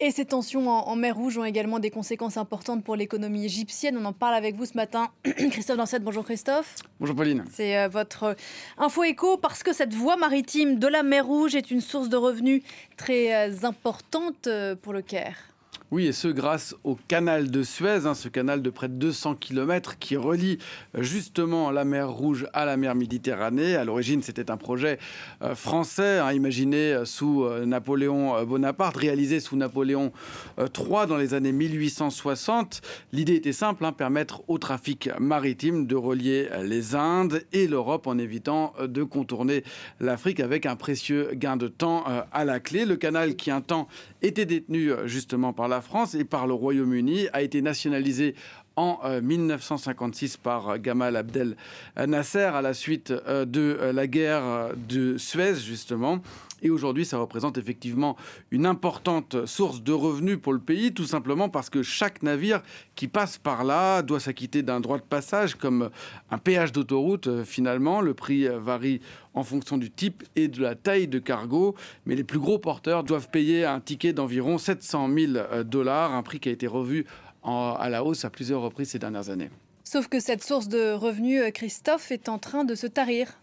Et ces tensions en, mer Rouge ont également des conséquences importantes pour l'économie égyptienne. On en parle avec vous ce matin. Christophe Dansette, bonjour Christophe. Bonjour Pauline. C'est euh, votre info écho parce que cette voie maritime de la mer Rouge est une source de revenus très euh, importante euh, pour le Caire. Oui, et ce grâce au canal de Suez, hein, ce canal de près de 200 km qui relie euh, justement la mer Rouge à la mer Méditerranée. À l'origine, c'était un projet euh, français, hein, imaginé euh, sous Napoléon Bonaparte, réalisé sous Napoléon III dans les années 1860. L'idée était simple, hein, permettre au trafic maritime de relier les Indes et l'Europe en évitant de contourner l'Afrique avec un précieux gain de temps à la clé. Le canal qui un temps était détenu justement par la France et par le Royaume-Uni, a été nationalisé en 1956 euh, par Gamal Abdel Nasser à la suite euh, de euh, la guerre de Suez, justement. Et aujourd'hui, ça représente effectivement une importante source de revenus pour le pays, tout simplement parce que chaque navire qui passe par là doit s'acquitter d'un droit de passage, comme un péage d'autoroute. Finalement, le prix varie en fonction du type et de la taille de cargo, mais les plus gros porteurs doivent payer un ticket d'environ 700 000 dollars, un prix qui a été revu à la hausse à plusieurs reprises ces dernières années. Sauf que cette source de revenus, euh, Christophe, est en train de se tarir.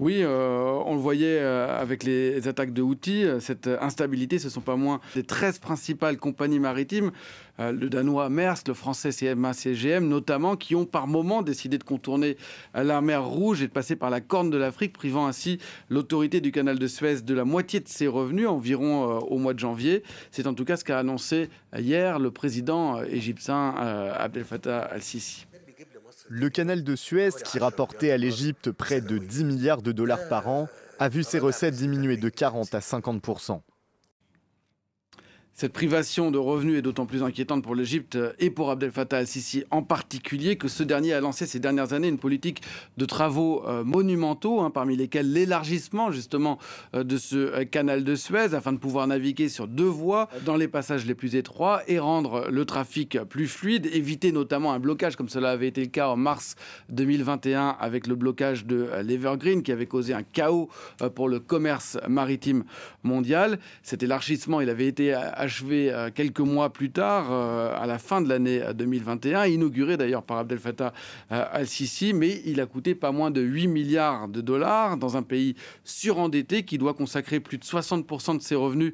Oui, euh, on le voyait euh, avec les attaques de Houthi. Cette instabilité, ce ne sont pas moins les 13 principales compagnies maritimes, le danois Maersk, le français CMA CGM notamment, qui ont par moment décidé de contourner la mer Rouge et de passer par la corne de l'Afrique, privant ainsi l'autorité du canal de Suez de la moitié de ses revenus, environ au mois de janvier. C'est en tout cas ce qu'a annoncé hier le président égyptien Abdel Fattah al-Sisi. Le canal de Suez, qui rapportait à l'Égypte près de 10 milliards de dollars par an, a vu ses recettes diminuer de 40 à 50 cette privation de revenus est d'autant plus inquiétante pour l'Égypte et pour Abdel Fattah al-Sisi en particulier que ce dernier a lancé ces dernières années une politique de travaux euh, monumentaux, hein, parmi lesquels l'élargissement justement euh, de ce euh, canal de Suez afin de pouvoir naviguer sur deux voies dans les passages les plus étroits et rendre le trafic plus fluide, éviter notamment un blocage comme cela avait été le cas en mars 2021 avec le blocage de l'Evergreen qui avait causé un chaos pour le commerce maritime mondial. Cet élargissement, il avait été achevé euh, quelques mois plus tard, euh, à la fin de l'année 2021, inauguré d'ailleurs par Abdel Fattah euh, al-Sisi, mais il a coûté pas moins de 8 milliards de dollars dans un pays surendetté qui doit consacrer plus de 60% de ses revenus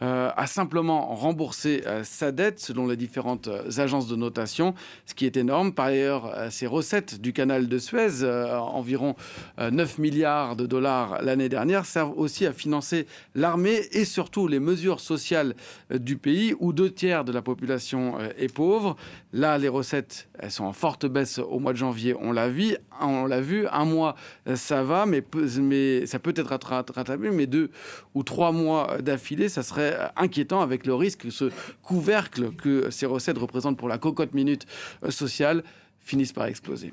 à simplement rembourser sa dette selon les différentes agences de notation, ce qui est énorme. Par ailleurs, ses recettes du canal de Suez, environ 9 milliards de dollars l'année dernière, servent aussi à financer l'armée et surtout les mesures sociales du pays où deux tiers de la population euh, est pauvre. Là, les recettes, elles sont en forte baisse au mois de janvier, on l'a vu. On l'a vu, un mois, euh, ça va, mais, mais ça peut être rattrapé, mais deux ou trois mois d'affilée, ça serait euh, inquiétant avec le risque que ce couvercle que ces recettes représentent pour la cocotte minute sociale finisse par exploser.